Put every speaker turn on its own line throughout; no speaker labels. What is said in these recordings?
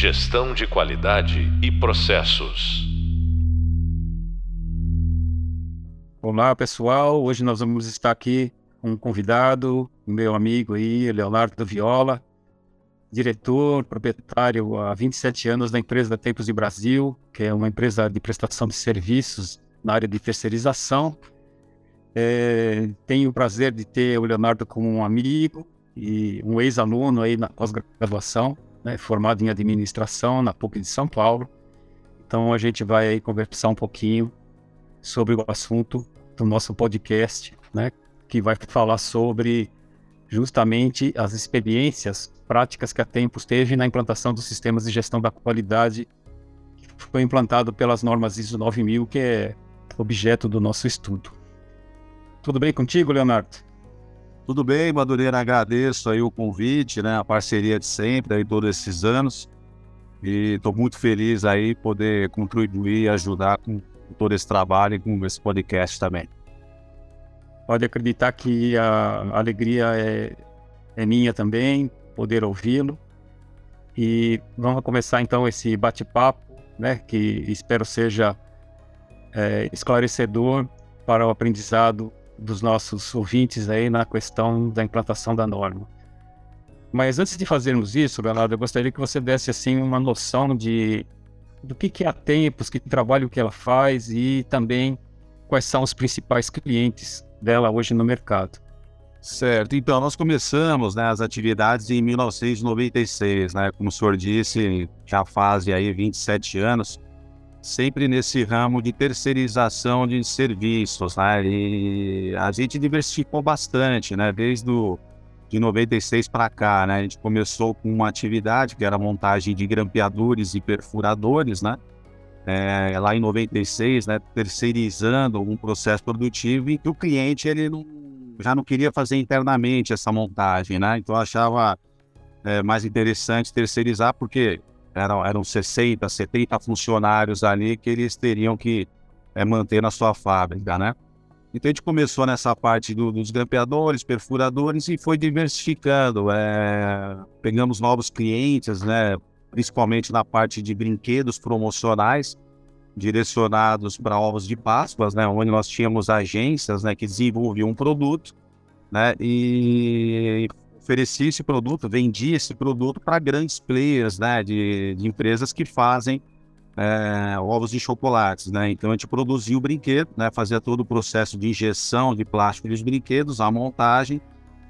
Gestão de qualidade e processos.
Olá, pessoal. Hoje nós vamos estar aqui com um convidado, meu amigo aí, Leonardo Viola, diretor, proprietário há 27 anos da empresa Tempos de Brasil, que é uma empresa de prestação de serviços na área de terceirização. É, tenho o prazer de ter o Leonardo como um amigo e um ex-aluno aí na pós-graduação, né, formado em administração na PUC de São Paulo. Então a gente vai aí conversar um pouquinho sobre o assunto do nosso podcast, né, que vai falar sobre justamente as experiências práticas que a Tempos teve na implantação dos sistemas de gestão da qualidade que foi implantado pelas normas ISO 9000, que é objeto do nosso estudo. Tudo bem contigo, Leonardo?
Tudo bem, Madureira, agradeço aí o convite, né, a parceria de sempre aí todos esses anos. E estou muito feliz aí poder contribuir e ajudar com todo esse trabalho e com esse podcast também.
Pode acreditar que a alegria é, é minha também, poder ouvi-lo. E vamos começar então esse bate-papo, né, que espero seja é, esclarecedor para o aprendizado dos nossos ouvintes aí na questão da implantação da norma. Mas antes de fazermos isso, Leonardo, eu gostaria que você desse assim uma noção de do que, que é a Tempos, que trabalho que ela faz e também quais são os principais clientes dela hoje no mercado.
Certo, então nós começamos né, as atividades em 1996, né? Como o senhor disse, já faz aí 27 anos sempre nesse ramo de terceirização de serviços, né? E a gente diversificou bastante, né? Desde o, de 96 para cá, né? A gente começou com uma atividade que era montagem de grampeadores e perfuradores, né? É, lá em 96, né? Terceirizando um processo produtivo e que o cliente ele não, já não queria fazer internamente essa montagem, né? Então achava é, mais interessante terceirizar porque eram, eram 60, 70 funcionários ali que eles teriam que é, manter na sua fábrica, né? Então a gente começou nessa parte do, dos grampeadores, perfuradores e foi diversificando. É, pegamos novos clientes, né? principalmente na parte de brinquedos promocionais, direcionados para ovos de Páscoa, né? onde nós tínhamos agências né? que desenvolviam um produto né? e oferecia esse produto, vendia esse produto para grandes players, né, de, de empresas que fazem é, ovos de chocolates, né? Então a gente produzia o brinquedo, né, fazia todo o processo de injeção de plástico dos brinquedos, a montagem,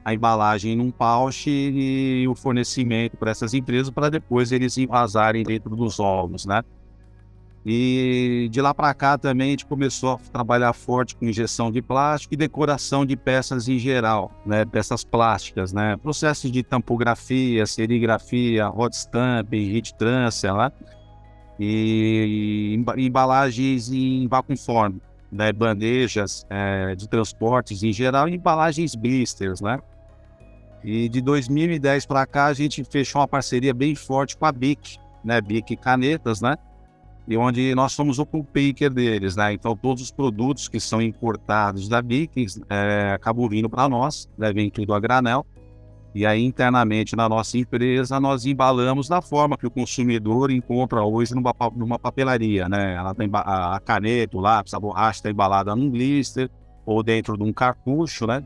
a embalagem num pouch e o fornecimento para essas empresas para depois eles invasarem dentro dos ovos, né? E de lá para cá também a gente começou a trabalhar forte com injeção de plástico e decoração de peças em geral, né? Peças plásticas, né? Processos de tampografia, serigrafia, hot stamp, heat transfer, né? E, embalagens em vacuum form, né? Bandejas é, de transportes em geral e embalagens blisters, né? E de 2010 para cá a gente fechou uma parceria bem forte com a BIC, né? BIC Canetas, né? E onde nós somos o packer deles, né? Então todos os produtos que são importados da Vikings é, acabam vindo para nós, né? vem tudo a granel. E aí internamente na nossa empresa nós embalamos da forma que o consumidor encontra hoje numa, numa papelaria, né? Ela tem a, a caneta, o lápis, a borracha está embalada num blister ou dentro de um cartucho, né?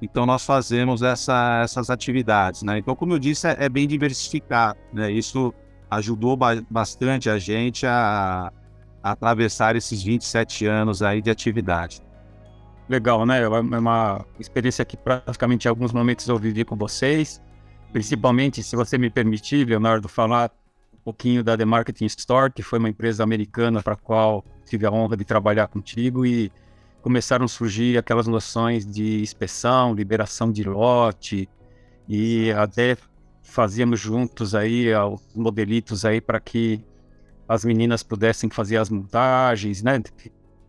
Então nós fazemos essa, essas atividades, né? Então como eu disse é, é bem diversificado, né? Isso ajudou ba bastante a gente a, a, atravessar esses 27 anos aí de atividade.
Legal, né? É uma experiência que praticamente em alguns momentos eu vivi com vocês, principalmente, se você me permitir, Leonardo, falar um pouquinho da The Marketing Store, que foi uma empresa americana para a qual tive a honra de trabalhar contigo e começaram a surgir aquelas noções de inspeção, liberação de lote e até fazíamos juntos aí os modelitos aí para que as meninas pudessem fazer as montagens, né?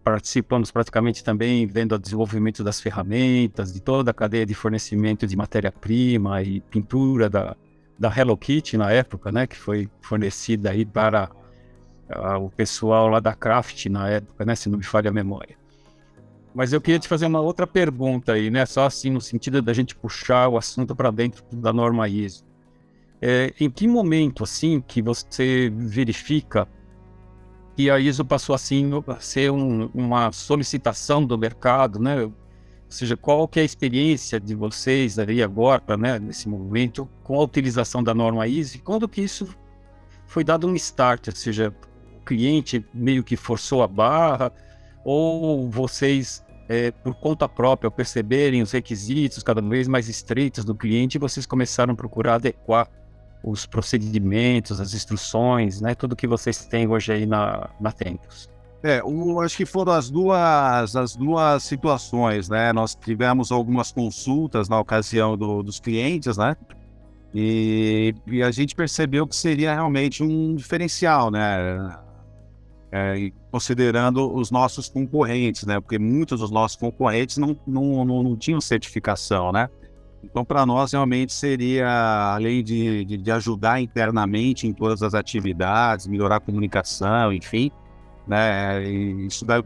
Participamos praticamente também vendo o desenvolvimento das ferramentas, de toda a cadeia de fornecimento de matéria-prima e pintura da, da Hello Kitty na época, né? Que foi fornecida aí para uh, o pessoal lá da Craft na época, né? Se não me falha a memória. Mas eu queria te fazer uma outra pergunta aí, né? Só assim no sentido da gente puxar o assunto para dentro da norma ISO. É, em que momento, assim, que você verifica que a ISO passou, assim, a ser um, uma solicitação do mercado, né? Ou seja, qual que é a experiência de vocês aí agora, né, nesse momento, com a utilização da norma ISO? Quando que isso foi dado um start? Ou seja, o cliente meio que forçou a barra, ou vocês, é, por conta própria, ao perceberem os requisitos cada vez mais estreitos do cliente, vocês começaram a procurar adequar os procedimentos, as instruções, né, tudo que vocês têm hoje aí na, na Tempos.
É, acho que foram as duas, as duas situações, né? Nós tivemos algumas consultas na ocasião do, dos clientes, né? E, e, a gente percebeu que seria realmente um diferencial, né? É, considerando os nossos concorrentes, né? Porque muitos dos nossos concorrentes não, não, não, não tinham certificação, né? Então, para nós, realmente seria, além de, de, de, ajudar internamente em todas as atividades, melhorar a comunicação, enfim, né, isso daí,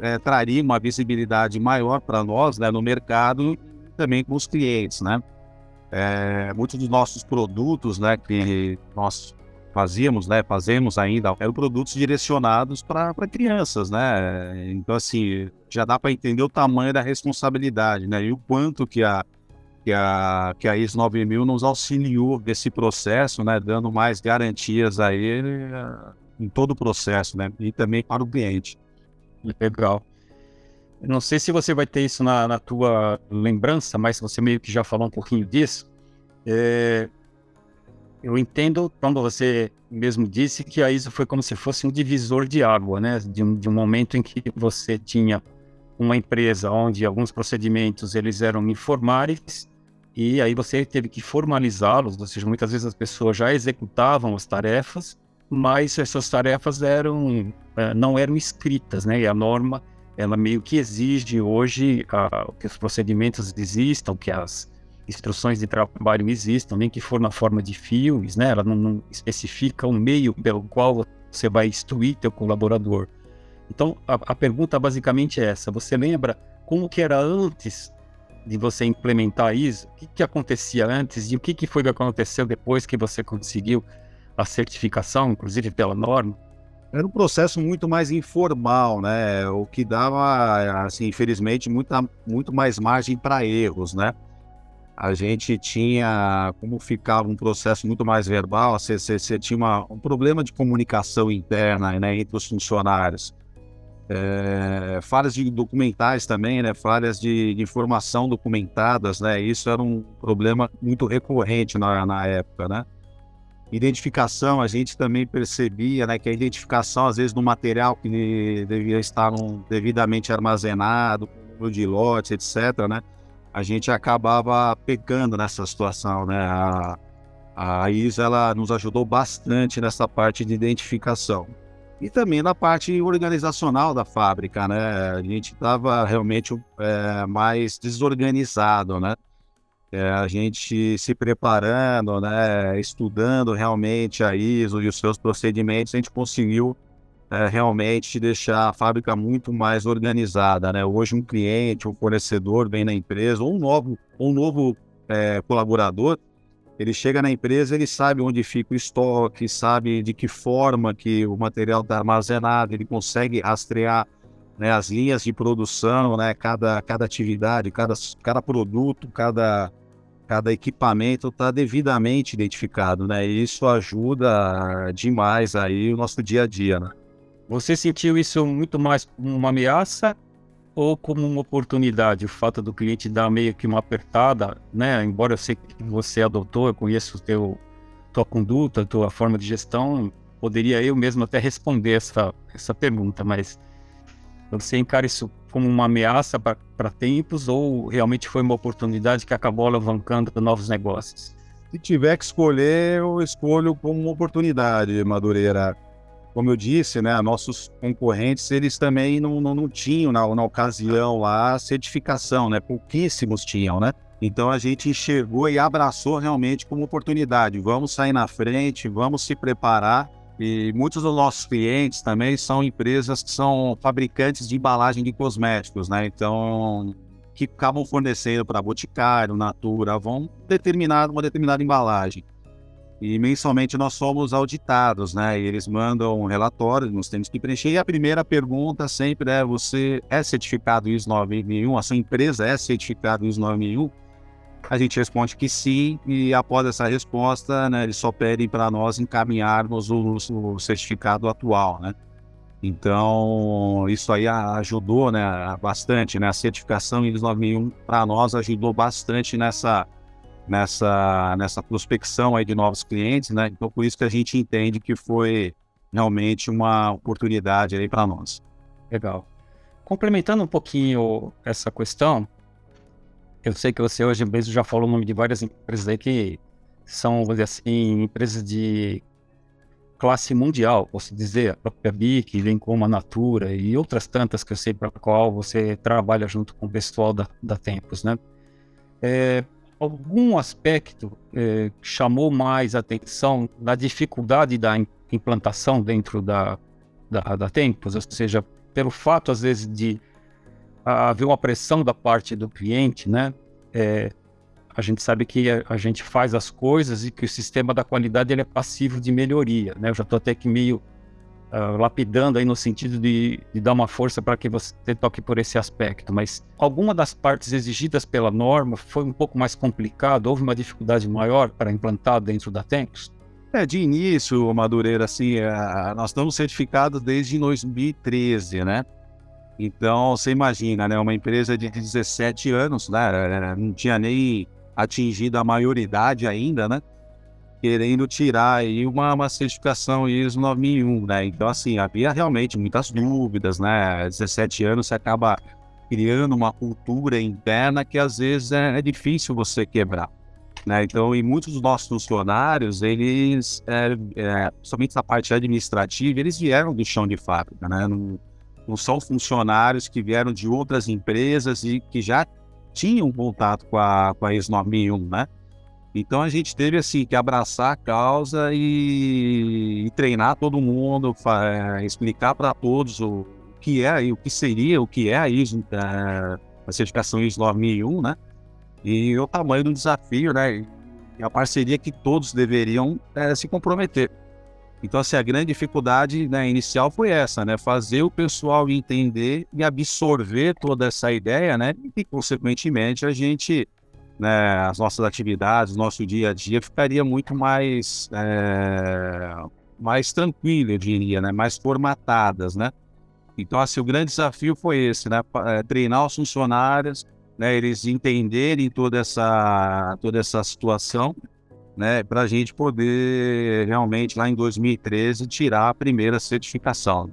é, traria uma visibilidade maior para nós né, no mercado também com os clientes. Né? É, muitos dos nossos produtos né, que nós fazíamos, né, fazemos ainda, eram produtos direcionados para crianças, né? Então, assim, já dá para entender o tamanho da responsabilidade, né? E o quanto que a, que a, que a ISO 9000 nos auxiliou nesse processo, né, dando mais garantias a ele uh, em todo o processo, né, e também para o cliente.
Legal. Eu não sei se você vai ter isso na, na tua lembrança, mas você meio que já falou um pouquinho disso. É, eu entendo quando você mesmo disse que a ISO foi como se fosse um divisor de água, né? De um, de um momento em que você tinha uma empresa onde alguns procedimentos eles eram informais e aí você teve que formalizá-los, ou seja, muitas vezes as pessoas já executavam as tarefas, mas essas tarefas eram é, não eram escritas, né? E a norma ela meio que exige hoje a, que os procedimentos existam, que as instruções de trabalho existam, nem que for na forma de fios, né? Ela não, não especifica o meio pelo qual você vai instruir teu colaborador. Então a, a pergunta basicamente é essa: você lembra como que era antes de você implementar isso, o que, que acontecia antes e o que, que foi que aconteceu depois que você conseguiu a certificação, inclusive pela norma?
Era um processo muito mais informal, né? O que dava, assim, infelizmente, muita, muito mais margem para erros, né? A gente tinha, como ficava um processo muito mais verbal, você, você, você tinha uma, um problema de comunicação interna né, entre os funcionários é, falhas de documentais também, né? Falhas de, de, informação documentadas, né? Isso era um problema muito recorrente na, na época, né? Identificação, a gente também percebia, né? Que a identificação, às vezes, do material que devia estar um, devidamente armazenado, número de lotes, etc., né? A gente acabava pegando nessa situação, né? A, a ISO, ela nos ajudou bastante nessa parte de identificação e também na parte organizacional da fábrica, né? A gente estava realmente é, mais desorganizado, né? É, a gente se preparando, né? Estudando realmente a ISO e os seus procedimentos, a gente conseguiu é, realmente deixar a fábrica muito mais organizada, né? Hoje um cliente, um fornecedor vem na empresa, ou um novo, um novo é, colaborador, ele chega na empresa, ele sabe onde fica o estoque, sabe de que forma que o material está armazenado, ele consegue rastrear né, as linhas de produção, né, cada, cada atividade, cada, cada produto, cada, cada equipamento está devidamente identificado, né? E isso ajuda demais aí o nosso dia a dia, né?
Você sentiu isso muito mais como uma ameaça ou como uma oportunidade, o fato do cliente dar meio que uma apertada, né? Embora eu sei que você adotou, eu conheço o teu tua conduta, tua forma de gestão, poderia eu mesmo até responder essa essa pergunta, mas você encara isso como uma ameaça para tempos ou realmente foi uma oportunidade que acabou alavancando novos negócios?
Se tiver que escolher, eu escolho como uma oportunidade, Madureira como eu disse, né, nossos concorrentes, eles também não, não, não tinham na, na ocasião lá certificação, né? Pouquíssimos tinham, né? Então a gente enxergou e abraçou realmente como oportunidade. Vamos sair na frente, vamos se preparar. E muitos dos nossos clientes também são empresas que são fabricantes de embalagem de cosméticos, né? Então, que acabam fornecendo para Boticário, Natura, vão determinar uma determinada embalagem. E mensalmente nós somos auditados, né? E eles mandam um relatório, nós temos que preencher. E a primeira pergunta sempre é: você é certificado ISO 9001? A sua empresa é certificada ISO 9001? A gente responde que sim, e após essa resposta, né, eles só pedem para nós encaminharmos o, o, certificado atual, né? Então, isso aí ajudou né, bastante, né? A certificação ISO 9001 para nós ajudou bastante nessa, nessa, nessa prospecção aí de novos clientes, né? Então, por isso que a gente entende que foi realmente uma oportunidade aí para nós.
Legal. Complementando um pouquinho essa questão, eu sei que você hoje mesmo já falou o nome de várias empresas aí que são, vamos dizer assim, empresas de classe mundial, posso dizer, a própria BIC, vem como a Natura e outras tantas que eu sei para qual você trabalha junto com o pessoal da, da Tempos, né? É, algum aspecto é, chamou mais atenção na dificuldade da implantação dentro da, da, da Tempos, ou seja, pelo fato, às vezes, de haver uma pressão da parte do cliente, né? É, a gente sabe que a, a, gente faz as coisas e que o sistema da qualidade ele é passivo de melhoria, né? Eu já estou até que meio uh, lapidando aí no sentido de, de dar uma força para que você toque por esse aspecto, mas alguma das partes exigidas pela norma foi um pouco mais complicado, houve uma dificuldade maior para implantar dentro da Tempos?
É, de início, Madureira, assim, é, nós estamos certificados desde 2013, né? Então, você imagina, né? Uma empresa de 17 anos, né? Não tinha nem atingido a maioridade ainda, né? Querendo tirar aí uma, uma certificação ISO 9001, né? Então, assim, havia realmente muitas dúvidas, né? 17 anos você acaba criando uma cultura interna que às vezes é, é difícil você quebrar. Né? Então, e muitos dos nossos funcionários, eles, é, é, somente na parte administrativa, eles vieram do chão de fábrica, né? Não, não são funcionários que vieram de outras empresas e que já tinham contato com a, com a ISO 9001, né? Então a gente teve assim que abraçar a causa e, e treinar todo mundo, é, explicar para todos o que é e o que seria, o que é a ISO, a, a certificação ISO 9001, né? E o tamanho do desafio, né? E a parceria que todos deveriam é, se comprometer. Então, assim, a grande dificuldade né, inicial foi essa, né? Fazer o pessoal entender e absorver toda essa ideia, né? E, consequentemente, a gente, né, as nossas atividades, nosso dia a dia ficaria muito mais, é, mais tranquilo, eu diria, né? Mais formatadas, né? Então, assim, o grande desafio foi esse, né? É, treinar os funcionários, né? Eles entenderem toda essa, toda essa situação né, para a gente poder realmente lá em 2013 tirar a primeira certificação.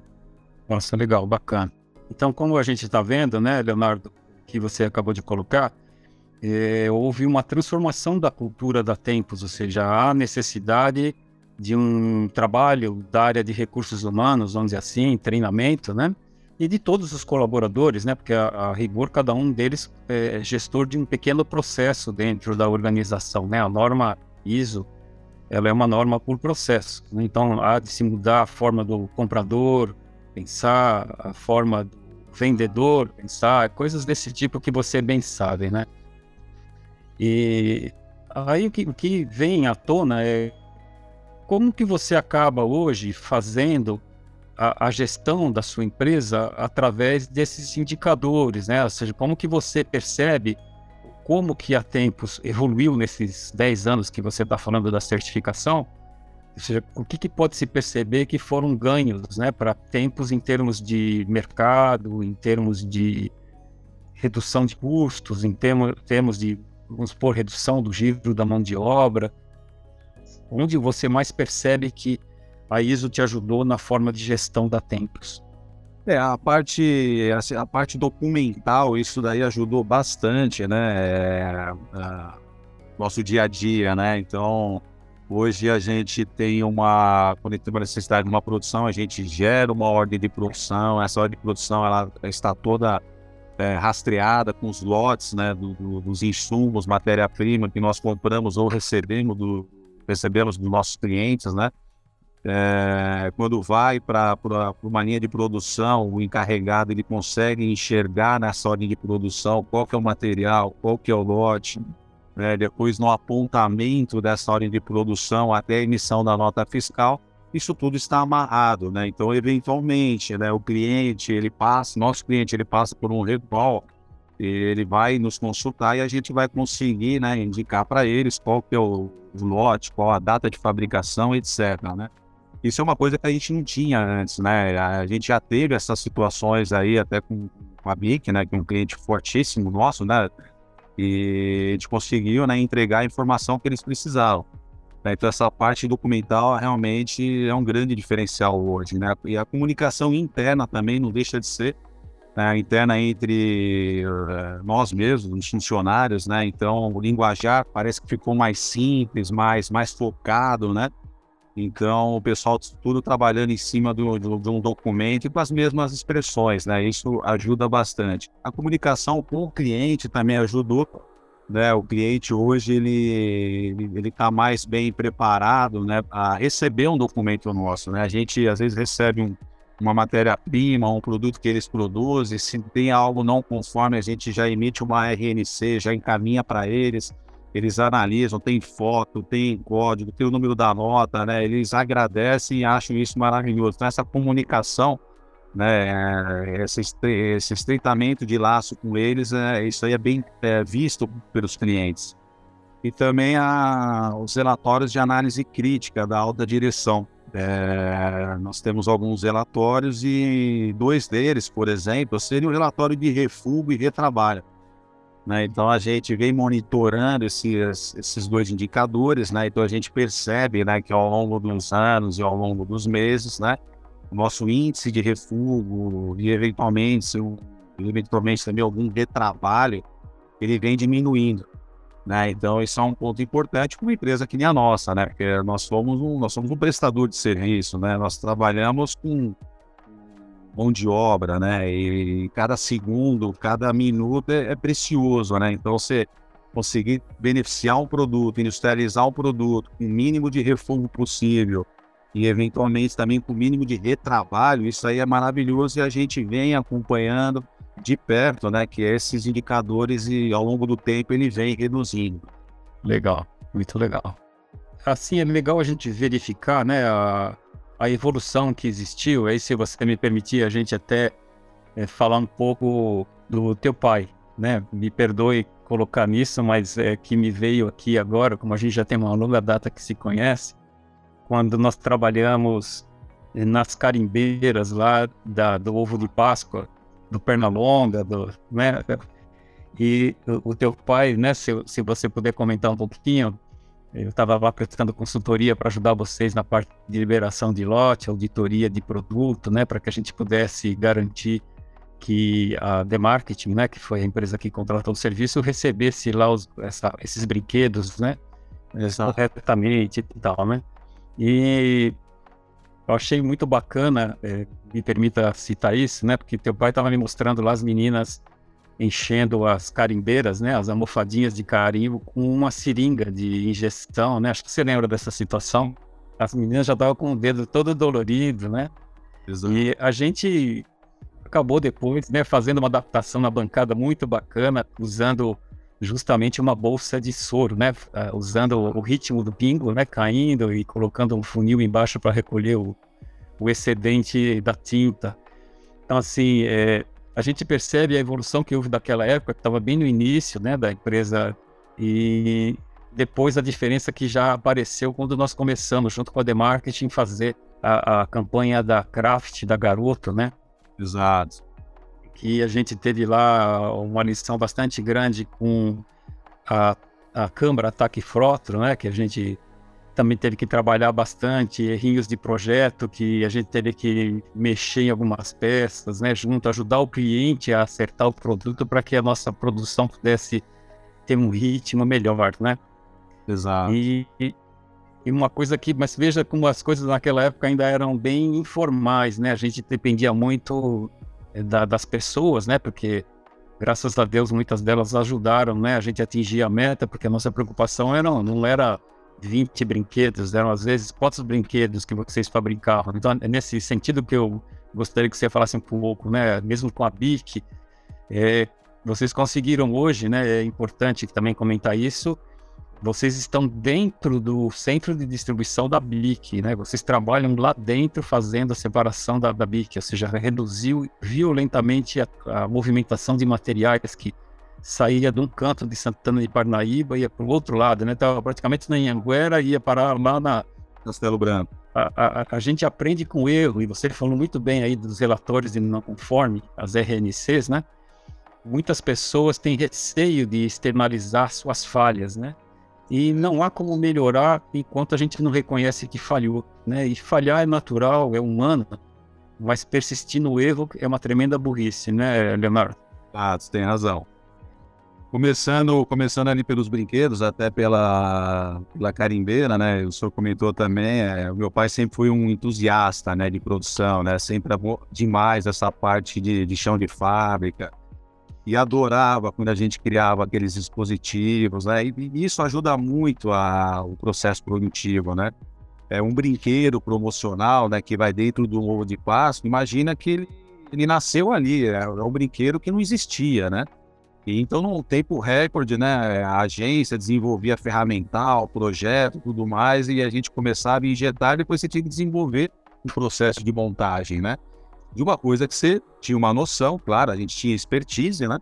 Nossa, legal, bacana. Então, como a gente está vendo, né, Leonardo, que você acabou de colocar, é, houve uma transformação da cultura da Tempos, ou seja, há necessidade de um trabalho da área de recursos humanos, vamos dizer assim, treinamento, né? E de todos os colaboradores, né? Porque a, a rigor, cada um deles é gestor de um pequeno processo dentro da organização, né? A norma ISO, ela é uma norma por processo. Né? Então, há de se mudar a forma do comprador pensar, a forma do vendedor pensar, coisas desse tipo que você bem sabe, né? E aí o que, o que vem à tona é como que você acaba hoje fazendo a, a, gestão da sua empresa através desses indicadores, né? Ou seja, como que você percebe como que a Tempos evoluiu nesses 10 anos que você está falando da certificação, ou seja, o que, que, pode se perceber que foram ganhos né, para Tempos em termos de mercado, em termos de redução de custos, em termos, termos de, vamos supor, redução do giro da mão de obra, onde você mais percebe que a ISO te ajudou na forma de gestão da Tempos?
É, a parte, assim, a parte documental, isso daí ajudou bastante, né? É, é, nosso dia a dia, né? Então, hoje a gente tem uma, quando tem uma necessidade de uma produção, a gente gera uma ordem de produção, essa ordem de produção ela está toda é, rastreada com os lotes, né? Do, do, dos insumos, matéria-prima que nós compramos ou recebemos, do, recebemos dos nossos clientes, né? É, quando vai para uma linha de produção, o encarregado ele consegue enxergar nessa ordem de produção qual que é o material, qual que é o lote, né, depois no apontamento dessa ordem de produção até a emissão da nota fiscal, isso tudo está amarrado, né? Então, eventualmente, né, o cliente, ele passa, nosso cliente, ele passa por um recall, ele vai nos consultar e a gente vai conseguir, né, indicar para eles qual que é o, lote, qual a data de fabricação, etc, né? Isso é uma coisa que a gente não tinha antes, né? A gente já teve essas situações aí até com a BIC, né, que é um cliente fortíssimo nosso, né? E a gente conseguiu, né, entregar a informação que eles precisavam. Né? Então, essa parte documental realmente é um grande diferencial hoje. Né? E a comunicação interna também não deixa de ser né? interna entre uh, nós mesmos, os funcionários. Né? Então, o linguajar parece que ficou mais simples, mais, mais focado. Né? Então, o pessoal tudo trabalhando em cima do, do, de um documento e com as mesmas expressões. Né? Isso ajuda bastante. A comunicação com o cliente também ajudou né, o cliente hoje ele ele está mais bem preparado, né, a receber um documento nosso, né? A gente às vezes recebe um, uma matéria-prima, um produto que eles produzem, se tem algo não conforme, a gente já emite uma RNC, já encaminha para eles, eles analisam, tem foto, tem código, tem o número da nota, né? Eles agradecem e acham isso maravilhoso. Então essa comunicação né, esse, esse estreitamento de laço com eles, é, isso aí é bem é, visto pelos clientes. E também a, os relatórios de análise crítica da alta direção. É, nós temos alguns relatórios e dois deles, por exemplo, seria o relatório de refugo e retrabalho. Né? Então a gente vem monitorando esses, esses dois indicadores, né? então a gente percebe né, que ao longo dos anos e ao longo dos meses, né, nosso índice de refúgio e eventualmente, eventualmente também algum retrabalho, ele vem diminuindo. Né? Então, isso é um ponto importante para uma empresa que nem a nossa, né? Porque nós somos um, nós somos um prestador de serviço, né? Nós trabalhamos com mão de obra, né? E cada segundo, cada minuto é, é precioso, né? Então, você conseguir beneficiar um produto, industrializar um produto com o mínimo de refúgio possível, e eventualmente também com o mínimo de retrabalho, isso aí é maravilhoso e a gente vem acompanhando de perto, né, que esses indicadores e ao longo do tempo ele vem reduzindo.
Legal, muito legal. Assim é legal a gente verificar, né, a, a evolução que existiu. Aí, se você me permitir, a gente até é, falar um pouco do teu pai, né? Me perdoe colocar nisso, mas é que me veio aqui agora, como a gente já tem uma longa data que se conhece quando nós trabalhamos nas carimbeiras lá da, do ovo de Páscoa, do Pernalonga, do, né? E o, o teu pai, né? Se, se você puder comentar um pouquinho, eu estava lá prestando consultoria para ajudar vocês na parte de liberação de lote, auditoria de produto, né? Para que a gente pudesse garantir que a The Marketing, né? Que foi a empresa que contratou o serviço, recebesse lá os, essa, esses brinquedos, né? Exato. Corretamente e tal, né? E eu achei muito bacana, é, me permita citar isso, né? Porque teu pai estava me mostrando lá as meninas enchendo as carimbeiras, né? As almofadinhas de carimbo com uma seringa de injeção, né? Acho que você lembra dessa situação. As meninas já estavam com o dedo todo dolorido, né? Exato. E a gente acabou depois, né? Fazendo uma adaptação na bancada muito bacana, usando justamente uma bolsa de soro, né? Uh, usando o ritmo do pingo, né? Caindo e colocando um funil embaixo para recolher o, o, excedente da tinta. Então, assim, é, a gente percebe a evolução que houve daquela época, que estava bem no início, né? Da empresa e depois a diferença que já apareceu quando nós começamos, junto com a The Marketing, fazer a, a campanha da Craft, da Garoto, né?
Exato
que a gente teve lá uma lição bastante grande com a, a Câmara Ataque Frotro, né, que a gente também teve que trabalhar bastante, errinhos de projeto, que a gente teve que mexer em algumas peças, né, junto, ajudar o cliente a acertar o produto para que a nossa produção pudesse ter um ritmo melhor, né?
Exato.
E, e, e uma coisa que, mas veja como as coisas naquela época ainda eram bem informais, né? A gente dependia muito da, das pessoas, né? Porque graças a Deus muitas delas ajudaram, né? A gente atingir a meta, porque a nossa preocupação era não era 20 brinquedos, eram às vezes quantos brinquedos que vocês fabricavam. Então é nesse sentido que eu gostaria que você falasse um pouco, né? Mesmo com a BIC, é, vocês conseguiram hoje, né? É importante também comentar isso. Vocês estão dentro do centro de distribuição da BIC, né? Vocês trabalham lá dentro fazendo a separação da, da BIC, ou seja, reduziu violentamente a, a movimentação de materiais que saía de um canto de Santana de Parnaíba ia para o outro lado, né? Estava praticamente na Anhanguera e ia parar lá na
Castelo Branco.
A, a, a, gente aprende com erro, e você falou muito bem aí dos relatórios de não conforme, as RNCs, né? muitas pessoas têm receio de externalizar suas falhas, né? E não há como melhorar enquanto a gente não reconhece que falhou, né? E falhar é natural, é humano, mas persistir no erro é uma tremenda burrice, né, Leonardo?
Ah, você tem razão. Começando, começando ali pelos brinquedos, até pela, pela carimbeira, né? O senhor comentou também, é, meu pai sempre foi um entusiasta, né, de produção, né? Sempre demais essa parte de, de chão de fábrica, e adorava quando a gente criava aqueles dispositivos, né? E, isso ajuda muito a, o processo produtivo, né? É um brinquedo promocional, né? Que vai dentro do ovo de Páscoa. Imagina que ele, ele nasceu ali, é, é um brinquedo que não existia, né? E então, num tempo recorde, né? A agência desenvolvia ferramental, projeto, tudo mais, e a gente começava a injetar, e depois você tinha que desenvolver o processo de montagem, né? De uma coisa que você tinha uma noção, claro, a gente tinha expertise, né?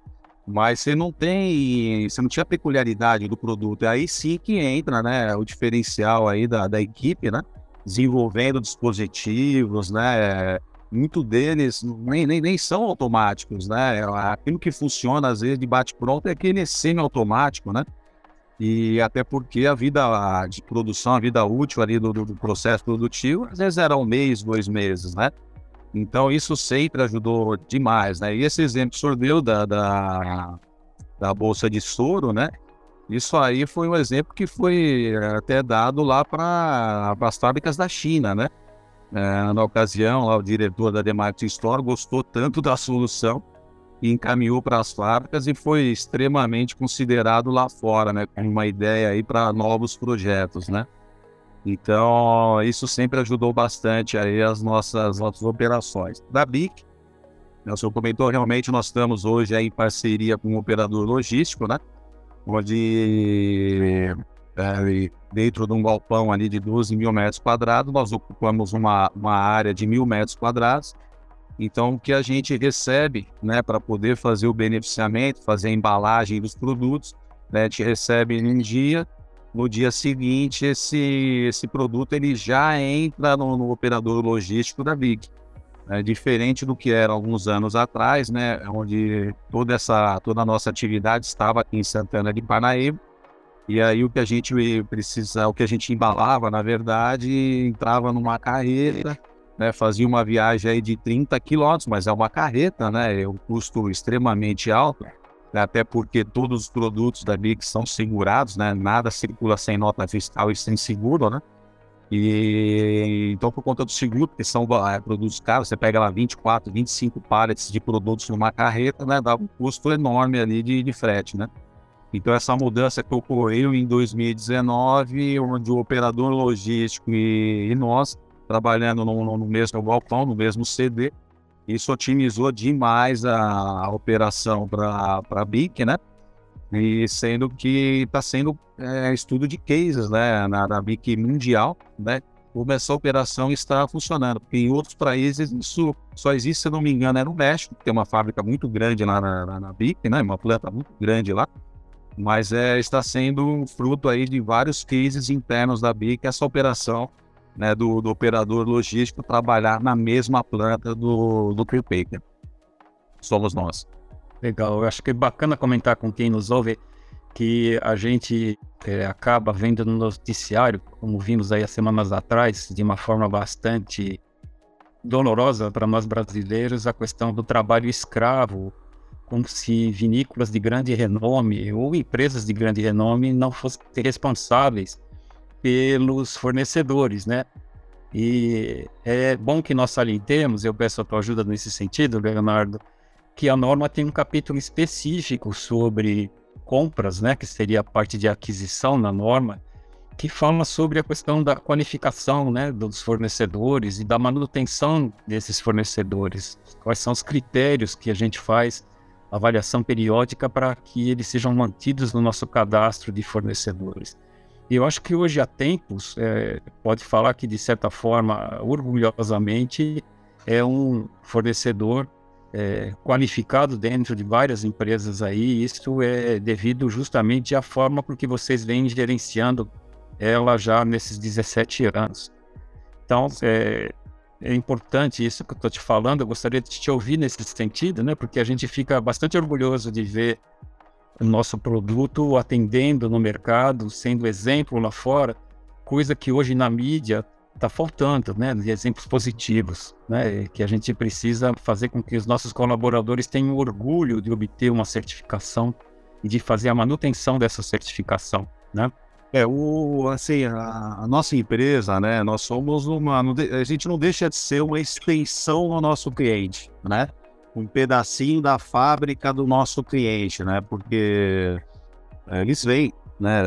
Mas você não tem, você não tinha peculiaridade do produto. Aí sim que entra, né, o diferencial aí da, da equipe, né? Desenvolvendo dispositivos, né? Muito deles nem, nem, nem são automáticos, né? Aquilo que funciona às vezes de bate-pronto é aquele semi-automático, né? E até porque a vida de produção, a vida útil ali do, do processo produtivo, às vezes era um mês, dois meses, né? Então, isso sempre ajudou demais, né? E esse exemplo que o senhor deu da, da, da Bolsa de Soro, né? Isso aí foi um exemplo que foi até dado lá para as fábricas da China, né? É, na ocasião, lá, o diretor da Demarket Store gostou tanto da solução e encaminhou para as fábricas e foi extremamente considerado lá fora, né? Uma ideia aí para novos projetos, né? Então, isso sempre ajudou bastante aí as nossas, nossas operações. Da BIC, né, o senhor comentou, realmente nós estamos hoje em parceria com um operador logístico, né? Onde é, dentro de um galpão ali de 12 mil metros quadrados, nós ocupamos uma, uma área de mil metros quadrados. Então, o que a gente recebe, né, para poder fazer o beneficiamento, fazer a embalagem dos produtos, né, a gente recebe em dia no dia seguinte esse, esse produto ele já entra no, no operador logístico da VIC. É diferente do que era alguns anos atrás, né, onde toda essa toda a nossa atividade estava aqui em Santana de Parnaíba. E aí o que a gente precisa, o que a gente embalava, na verdade, entrava numa carreta, né, fazia uma viagem aí de 30 quilômetros, mas é uma carreta, né, é um custo extremamente alto até porque todos os produtos da BIC são segurados, né? Nada circula sem nota fiscal e sem seguro, né? E então, por conta do seguro, que são é, produtos caros, você pega lá 24, 25 pallets de produtos numa carreta, né? Dá um custo enorme ali de, de frete, né? Então, essa mudança que ocorreu em 2019, onde o operador logístico e, e nós, trabalhando no, no mesmo galpão, no mesmo CD, isso otimizou demais a, operação para a BIC, né? E sendo que está sendo é, estudo de cases, né? Na, na BIC mundial, né? Como essa operação está funcionando. Porque em outros países isso só existe, se não me engano, é no México, que tem uma fábrica muito grande lá na, na, na BIC, né? Uma planta muito grande lá. Mas é, está sendo fruto aí de vários cases internos da BIC essa operação né, do, do, operador logístico trabalhar na mesma planta do, do Paper. Somos nós.
Legal, eu acho que é bacana comentar com quem nos ouve que a gente é, acaba vendo no noticiário, como vimos aí as semanas atrás, de uma forma bastante dolorosa para nós brasileiros, a questão do trabalho escravo, como se vinícolas de grande renome ou empresas de grande renome não fossem responsáveis pelos fornecedores, né? E é bom que nós salientemos, eu peço a tua ajuda nesse sentido, Leonardo, que a norma tem um capítulo específico sobre compras, né, que seria a parte de aquisição na norma, que fala sobre a questão da qualificação, né, dos fornecedores e da manutenção desses fornecedores. Quais são os critérios que a gente faz avaliação periódica para que eles sejam mantidos no nosso cadastro de fornecedores. Eu acho que hoje a Tempos é, pode falar que, de certa forma, orgulhosamente, é um fornecedor é, qualificado dentro de várias empresas aí. Isso é devido justamente à forma com que vocês vêm gerenciando ela já nesses 17 anos. Então, é, é importante isso que eu estou te falando. Eu gostaria de te ouvir nesse sentido, né? Porque a gente fica bastante orgulhoso de ver o nosso produto atendendo no mercado, sendo exemplo lá fora, coisa que hoje na mídia está faltando, né? De exemplos positivos, né? Que a gente precisa fazer com que os nossos colaboradores tenham orgulho de obter uma certificação e de fazer a manutenção dessa certificação, né?
É, o, assim, a, a, nossa empresa, né, nós somos uma, a gente não deixa de ser uma extensão do nosso cliente, né? Um pedacinho da fábrica do nosso cliente, né? Porque é, eles vêm, né,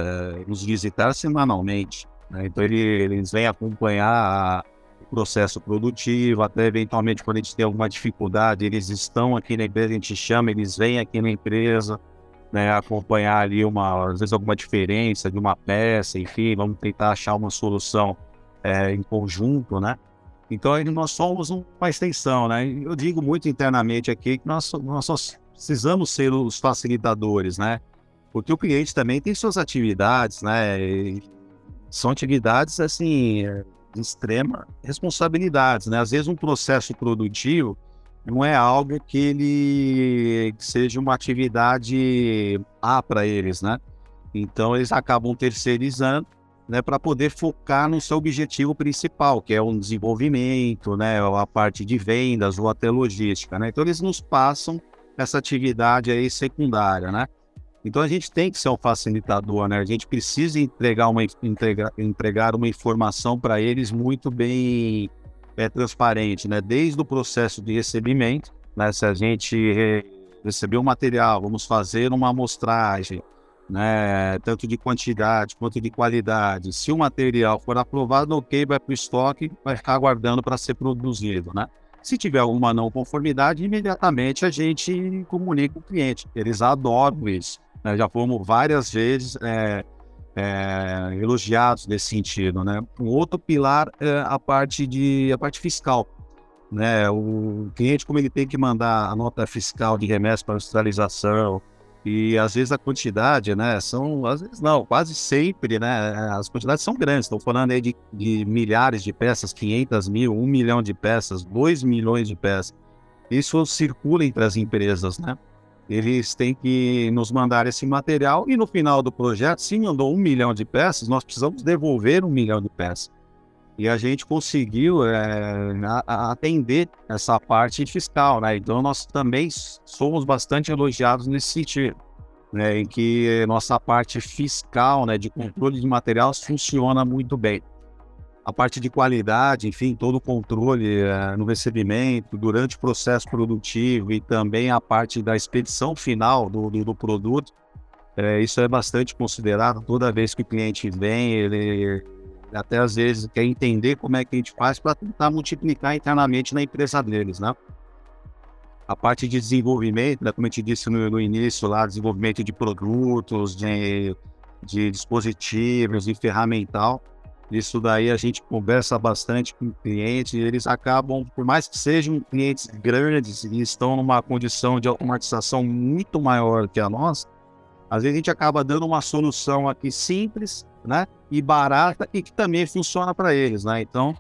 nos visitar semanalmente, né? Então ele, eles vêm acompanhar o processo produtivo, até eventualmente quando a gente tem alguma dificuldade, eles estão aqui na empresa, a gente chama, eles vêm aqui na empresa, né, acompanhar ali uma, às vezes alguma diferença de uma peça, enfim, vamos tentar achar uma solução é, em conjunto, né? Então, nós somos uma extensão, né? Eu digo muito internamente aqui que nós, nós precisamos ser os facilitadores, né? Porque o cliente também tem suas atividades, né? E são atividades, assim, de extrema responsabilidade, né? Às vezes um processo produtivo não é algo que ele seja uma atividade A para eles, né? Então, eles acabam terceirizando né, para poder focar no seu objetivo principal, que é o desenvolvimento, né, a parte de vendas ou até logística, né? Então eles nos passam essa atividade aí secundária, né? Então a gente tem que ser um facilitador, né? A gente precisa entregar uma, entregar, entregar uma informação para eles muito bem é, transparente, né? Desde o processo de recebimento, né? Se a gente re receber o um material, vamos fazer uma amostragem, né, tanto de quantidade quanto de qualidade. Se o material for aprovado, ok, vai para o estoque, vai ficar aguardando para ser produzido, né? Se tiver alguma não conformidade, imediatamente a gente comunica o cliente. Eles adoram isso. Né? Já fomos várias vezes é, é, elogiados nesse sentido, né? Um outro pilar é a parte de a parte fiscal. Né? O cliente, como ele tem que mandar a nota fiscal de remessa para industrialização, e às vezes a quantidade, né, são, às vezes não, quase sempre, né, as quantidades são grandes. Estou falando aí de, de, milhares de peças, 500 mil, 1 milhão de peças, 2 milhões de peças. Isso circula entre as empresas, né? Eles têm que nos mandar esse material e no final do projeto, se mandou um milhão de peças, nós precisamos devolver um milhão de peças. E a gente conseguiu é, atender essa parte fiscal, né? Então nós também somos bastante elogiados nesse sentido, né? Em que nossa parte fiscal, né, de controle de materiais funciona muito bem. A parte de qualidade, enfim, todo o controle é, no recebimento, durante o processo produtivo e também a parte da expedição final do, do, do produto, é, isso é bastante considerado. Toda vez que o cliente vem, ele até às vezes quer entender como é que a gente faz para tentar multiplicar internamente na empresa deles, né? A parte de desenvolvimento, né, como a gente disse no, no início lá, desenvolvimento de produtos, de, de dispositivos e ferramental, isso daí a gente conversa bastante com clientes e eles acabam, por mais que sejam clientes grandes e estão numa condição de automatização muito maior que a nossa, às vezes a gente acaba dando uma solução aqui simples, né? E barata e que também funciona para eles, né? Então,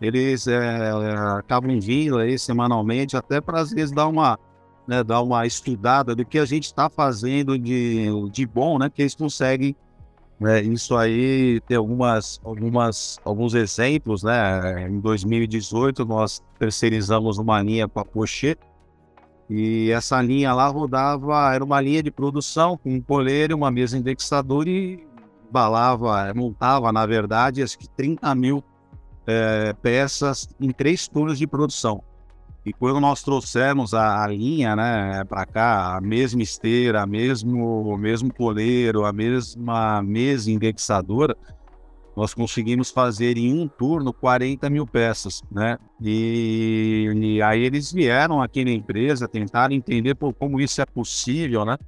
eles é, acabam vindo aí semanalmente até para às vezes dar uma, né, dar uma estudada do que a gente está fazendo de, de bom, né? Que eles conseguem né, isso aí tem algumas, algumas, alguns exemplos, né? Em 2018 nós terceirizamos uma linha com a Pochê e essa linha lá rodava, era uma linha de produção com um poleiro, uma mesa indexadora e balava, montava, na verdade, acho que 30 mil é, peças em três turnos de produção. E quando nós trouxemos a, a linha né, para cá, a mesma esteira, a mesmo, o mesmo poleiro, a mesma mesa indexadora, nós conseguimos fazer em um turno 40 mil peças, né? E, e aí eles vieram aqui na empresa, tentaram entender como isso é possível, né?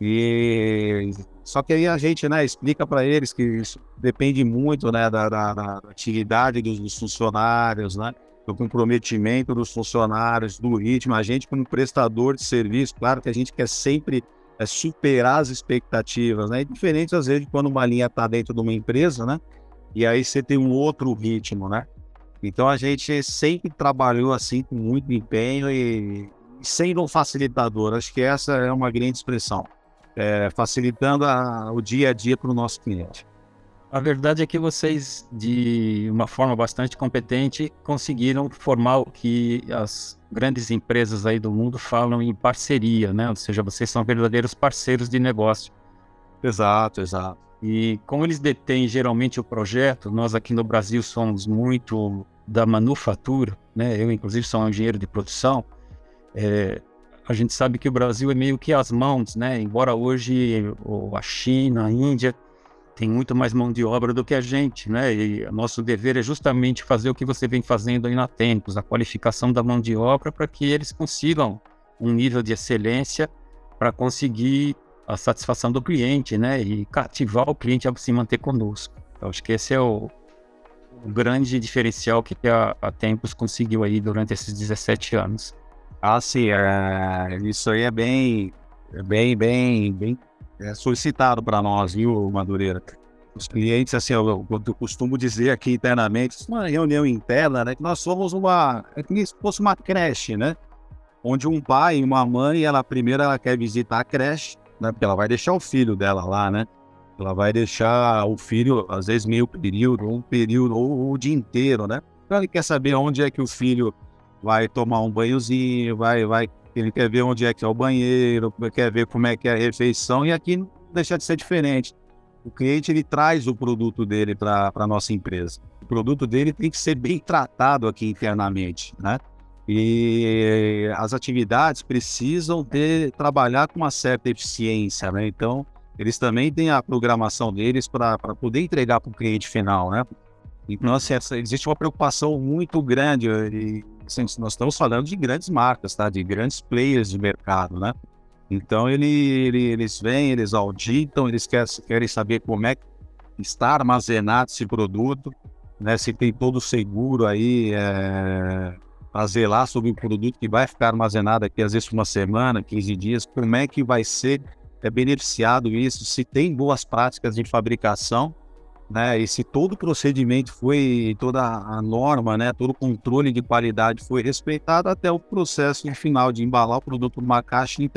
E só que aí a gente, né, explica para eles que isso depende muito, né, da, da, da atividade dos, dos, funcionários, né, do comprometimento dos funcionários, do ritmo. A gente, como prestador de serviço, claro que a gente quer sempre é, superar as expectativas, né? Diferente às vezes quando uma linha está dentro de uma empresa, né? E aí você tem um outro ritmo, né? Então a gente sempre trabalhou assim com muito empenho e, sendo um facilitador. Acho que essa é uma grande expressão, é, facilitando a, o dia a dia para o nosso cliente.
A verdade é que vocês, de uma forma bastante competente, conseguiram formar o que as grandes empresas aí do mundo falam em parceria, né? Ou seja, vocês são verdadeiros parceiros de negócio.
Exato, exato.
E como eles detêm geralmente o projeto, nós aqui no Brasil somos muito da manufatura, né? Eu, inclusive, sou um engenheiro de produção. É, a gente sabe que o Brasil é meio que as mãos, né? Embora hoje a China, a Índia tem muito mais mão de obra do que a gente, né? E nosso dever é justamente fazer o que você vem fazendo aí na Tempos, a qualificação da mão de obra para que eles consigam um nível de excelência para conseguir a satisfação do cliente, né? E cativar o cliente a se manter conosco. Eu acho que esse é o, o grande diferencial que a, a Tempos conseguiu aí durante esses 17 anos.
Ah, sim, é, isso aí é bem, é bem, bem, bem é solicitado para nós, viu, Madureira? Os clientes, assim, eu, eu, costumo dizer aqui internamente, uma reunião interna, né, que nós somos uma, é que se fosse uma creche, né? Onde um pai e uma mãe, ela primeiro ela quer visitar a creche, né? Porque ela vai deixar o filho dela lá, né? Ela vai deixar o filho, às vezes, meio período, um período, ou o dia inteiro, né? Então ele quer saber onde é que o filho vai tomar um banhozinho, vai, vai, ele quer ver onde é que é o banheiro, quer ver como é que é a refeição, e aqui não deixa de ser diferente. O cliente ele traz o produto dele para a nossa empresa. O produto dele tem que ser bem tratado aqui internamente, né? E as atividades precisam ter, trabalhar com uma certa eficiência, né? Então, eles também têm a programação deles para poder entregar para o cliente final, né? Então, assim, essa, existe uma preocupação muito grande. E, assim, nós estamos falando de grandes marcas, tá? De grandes players de mercado, né? Então, ele, ele, eles vêm, eles auditam, eles querem, querem saber como é que está armazenado esse produto, né? Se tem todo seguro aí, é, a zelar sobre o produto que vai ficar armazenado aqui, às vezes, uma semana, 15 dias, como é que vai ser? É, beneficiado isso, se tem boas práticas de fabricação, né, e se todo o procedimento foi, toda a norma, né, todo o controle de qualidade foi respeitado até o processo final de embalar o produto numa caixa e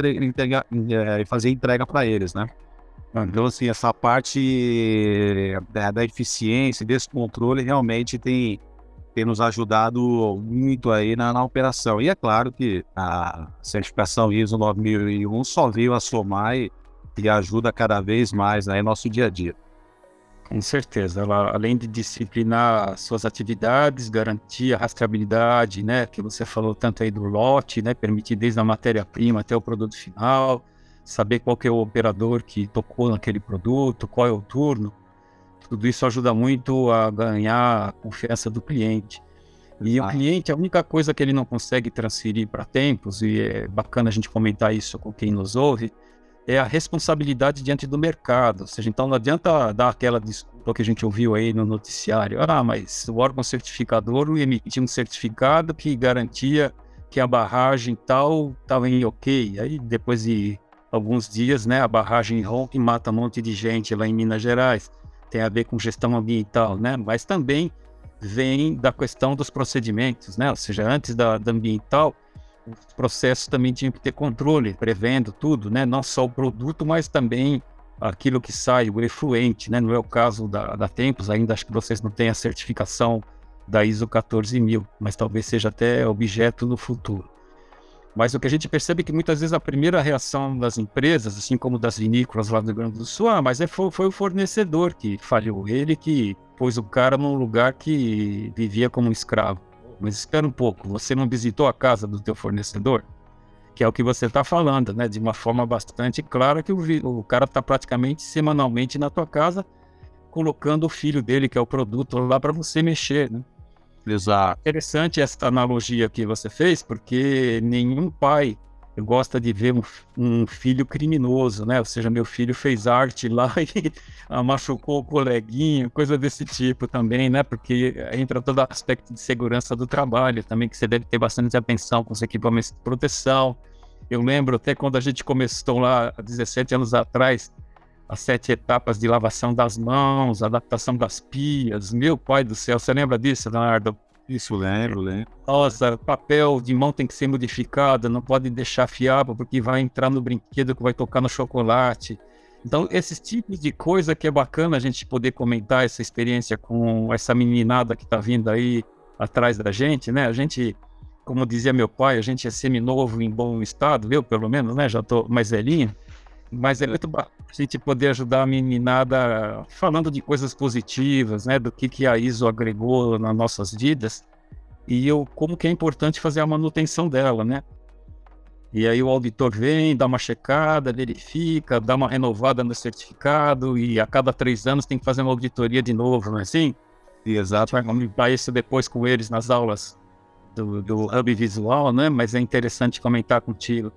é, fazer entrega para eles, né. Então, assim, essa parte da, é, da eficiência, desse controle, realmente tem, tem nos ajudado muito aí na, na, operação. E é claro que a certificação ISO 9001 só veio a somar e, e ajuda cada vez mais aí no nosso dia a dia.
Com certeza, ela além de disciplinar suas atividades, garantir a rastreabilidade, né, que você falou tanto aí do lote, né, permitir desde a matéria-prima até o produto final, saber qual que é o operador que tocou naquele produto, qual é o turno, tudo isso ajuda muito a ganhar a confiança do cliente. E ah. o cliente, a única coisa que ele não consegue transferir para tempos, e é bacana a gente comentar isso com quem nos ouve, é a responsabilidade diante do mercado. Ou seja, então não adianta dar aquela desculpa que a gente ouviu aí no noticiário. Ah, mas o órgão certificador emitiu um certificado que garantia que a barragem tal estava em ok. Aí depois de alguns dias, né, a barragem rompe e mata um monte de gente lá em Minas Gerais tem a ver com gestão ambiental, né? Mas também vem da questão dos procedimentos, né? Ou seja, antes da, da ambiental, os processos também tinham que ter controle, prevendo tudo, né? Não só o produto, mas também aquilo que sai, o efluente, né? Não é o caso da, da Tempos, ainda acho que vocês não têm a certificação da ISO 14000, mas talvez seja até objeto no futuro. Mas o que a gente percebe é que muitas vezes a primeira reação das empresas, assim como das vinícolas lá do Rio Grande do Sul, ah, mas é, foi, foi o fornecedor que falhou, ele que pôs o cara num lugar que vivia como um escravo. Mas espera um pouco, você não visitou a casa do teu fornecedor? Que é o que você está falando, né? De uma forma bastante clara que o, o cara está praticamente semanalmente na tua casa colocando o filho dele, que é o produto, lá para você mexer, né?
Exato.
Interessante essa analogia que você fez, porque nenhum pai gosta de ver um, um, filho criminoso, né? Ou seja, meu filho fez arte lá e machucou o coleguinha, coisa desse tipo também, né? Porque entra todo aspecto de segurança do trabalho também, que você deve ter bastante atenção com os equipamentos de proteção. Eu lembro até quando a gente começou lá, há 17 anos atrás, as sete etapas de lavação das mãos, adaptação das pias. Meu pai do céu, você lembra disso, Leonardo?
Isso, lembro, lembro.
Nossa, papel de mão tem que ser modificado, não pode deixar fiável porque vai entrar no brinquedo que vai tocar no chocolate. Então, esses tipos de coisa que é bacana a gente poder comentar essa experiência com essa meninada que está vindo aí atrás da gente, né? A gente, como dizia meu pai, a gente é seminovo em bom estado, eu pelo menos, né? Já estou mais velhinho. Mas é muito a gente poder ajudar a meninada falando de coisas positivas, né? Do que, que a ISO agregou nas nossas vidas e eu, como que é importante fazer a manutenção dela, né? E aí o auditor vem, dá uma checada, verifica, dá uma renovada no certificado e a cada três anos tem que fazer uma auditoria de novo, não é assim?
Exato.
A gente vai comentar isso depois com eles nas aulas do, do Hub Visual, né? Mas é interessante comentar contigo.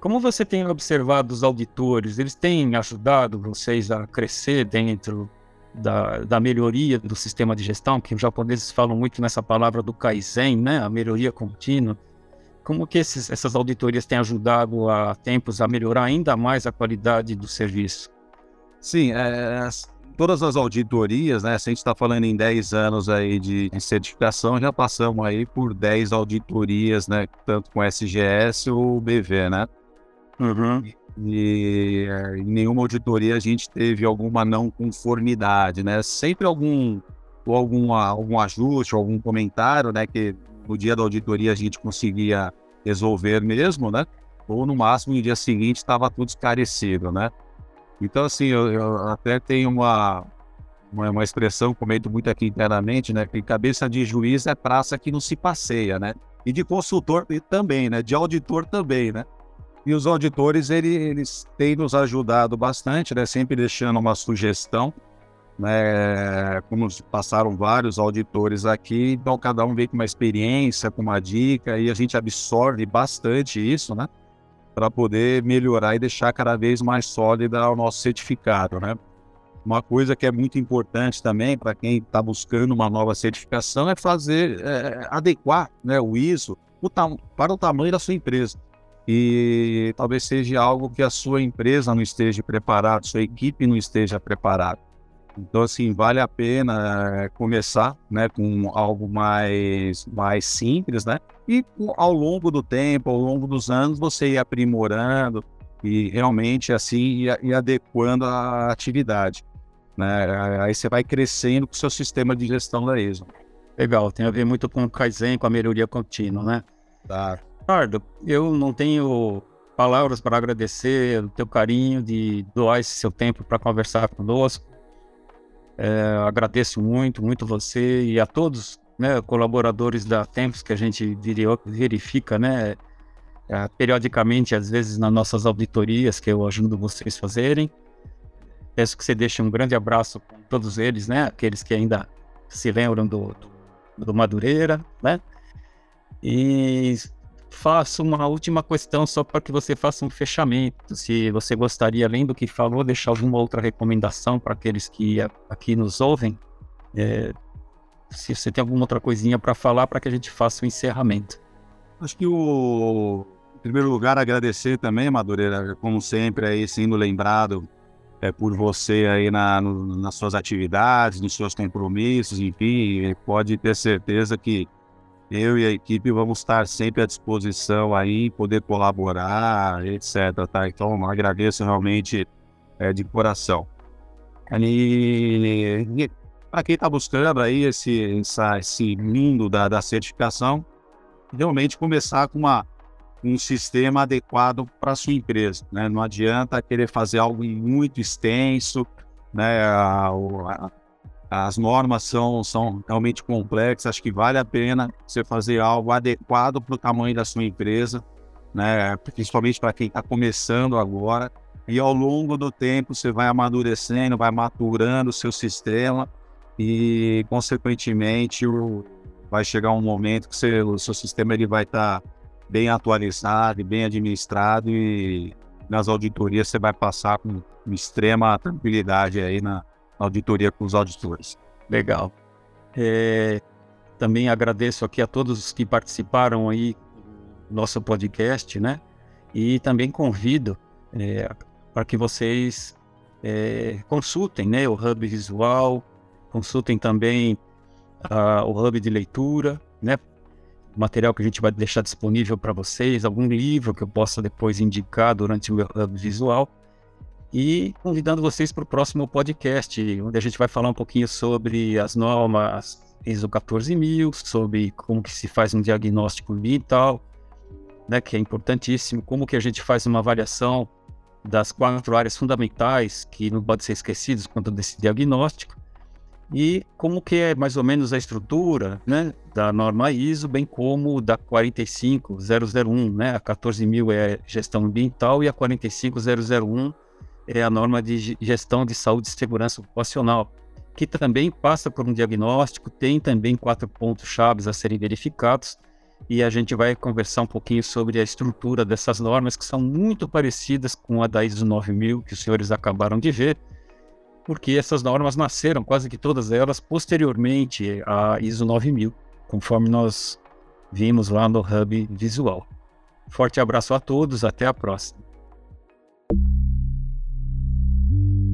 Como você tem observado os auditores? Eles têm ajudado vocês a crescer dentro da, da melhoria do sistema de gestão, que os japoneses falam muito nessa palavra do Kaizen, né? A melhoria contínua. Como que esses, essas auditorias têm ajudado a tempos a melhorar ainda mais a qualidade do serviço?
Sim, é, todas as auditorias, né? Se a gente está falando em 10 anos aí de, de, certificação, já passamos aí por 10 auditorias, né? Tanto com SGS ou BV, né?
Uhum.
E eh, em nenhuma auditoria a gente teve alguma não conformidade, né? Sempre algum ou algum, algum ajuste, algum comentário, né? Que no dia da auditoria a gente conseguia resolver mesmo, né? Ou no máximo no dia seguinte estava tudo esclarecido, né? Então, assim, eu, eu até tenho uma, uma, uma, expressão, comento muito aqui internamente, né? Que cabeça de juiz é praça que não se passeia, né? E de consultor também, né? De auditor também, né? E os auditores, ele, eles têm nos ajudado bastante, né? Sempre deixando uma sugestão, né? Como passaram vários auditores aqui, então cada um vem com uma experiência, com uma dica, e a gente absorve bastante isso, né? Para poder melhorar e deixar cada vez mais sólida o nosso certificado, né? Uma coisa que é muito importante também para quem está buscando uma nova certificação é fazer, é, adequar né, o ISO para o tamanho da sua empresa e talvez seja algo que a sua empresa não esteja preparada, sua equipe não esteja preparada. Então, assim, vale a pena eh, começar, né, com algo mais, mais simples, né? E ao longo do tempo, ao longo dos anos, você ir aprimorando e realmente, assim, ir, ir adequando a atividade, né? Aí você vai crescendo com o seu sistema de gestão da ISO.
Legal, tem a ver muito com o Kaizen, com a melhoria contínua, né?
Tá.
Ricardo, eu não tenho palavras para agradecer o teu carinho de doar esse seu tempo para conversar conosco. É, agradeço muito, muito você e a todos, né, colaboradores da Tempos que a gente verifica, né, é, periodicamente, às vezes nas nossas auditorias que eu ajudo vocês fazerem. Peço que você deixe um grande abraço com todos eles, né, aqueles que ainda se lembram do, do, do Madureira, né, e faço uma última questão só para que você faça um fechamento. Se você gostaria, além do que falou, deixar alguma outra recomendação para aqueles que aqui nos ouvem, é, se você tem alguma outra coisinha para falar para que a gente faça o encerramento.
Acho que o em primeiro lugar agradecer também, Madureira, como sempre aí sendo lembrado é, por você aí na, no, nas suas atividades, nos seus compromissos, enfim, pode ter certeza que eu e a equipe vamos estar sempre à disposição aí, poder colaborar, etc. Tá? Então, agradeço realmente é, de coração. E, para quem está buscando aí esse, essa, esse mundo da, da certificação, realmente começar com uma, um sistema adequado para sua empresa. Né? Não adianta querer fazer algo muito extenso, né? A, a, as normas são, são realmente complexas, acho que vale a pena você fazer algo adequado para o tamanho da sua empresa, né? principalmente para quem está começando agora. E ao longo do tempo você vai amadurecendo, vai maturando o seu sistema e, consequentemente, o, vai chegar um momento que você, o seu sistema ele vai estar tá bem atualizado e bem administrado e nas auditorias você vai passar com extrema tranquilidade aí na auditoria com os auditores.
Legal. É, também agradeço aqui a todos os que participaram aí do nosso podcast, né? E também convido é, para que vocês é, consultem né, o Hub Visual, consultem também uh, o Hub de Leitura, né? Material que a gente vai deixar disponível para vocês, algum livro que eu possa depois indicar durante o meu Hub Visual. E convidando vocês para o próximo podcast, onde a gente vai falar um pouquinho sobre as normas ISO 14000, sobre como que se faz um diagnóstico ambiental, né, que é importantíssimo, como que a gente faz uma avaliação das quatro áreas fundamentais que não podem ser esquecidas quanto desse diagnóstico, e como que é mais ou menos a estrutura né, da norma ISO, bem como da 45001, né, a 14000 é gestão ambiental e a 45001 é a norma de gestão de saúde e segurança ocupacional que também passa por um diagnóstico, tem também quatro pontos chaves a serem verificados, e a gente vai conversar um pouquinho sobre a estrutura dessas normas, que são muito parecidas com a da ISO 9000, que os senhores acabaram de ver, porque essas normas nasceram, quase que todas elas, posteriormente à ISO 9000, conforme nós vimos lá no Hub Visual. Forte abraço a todos, até a próxima.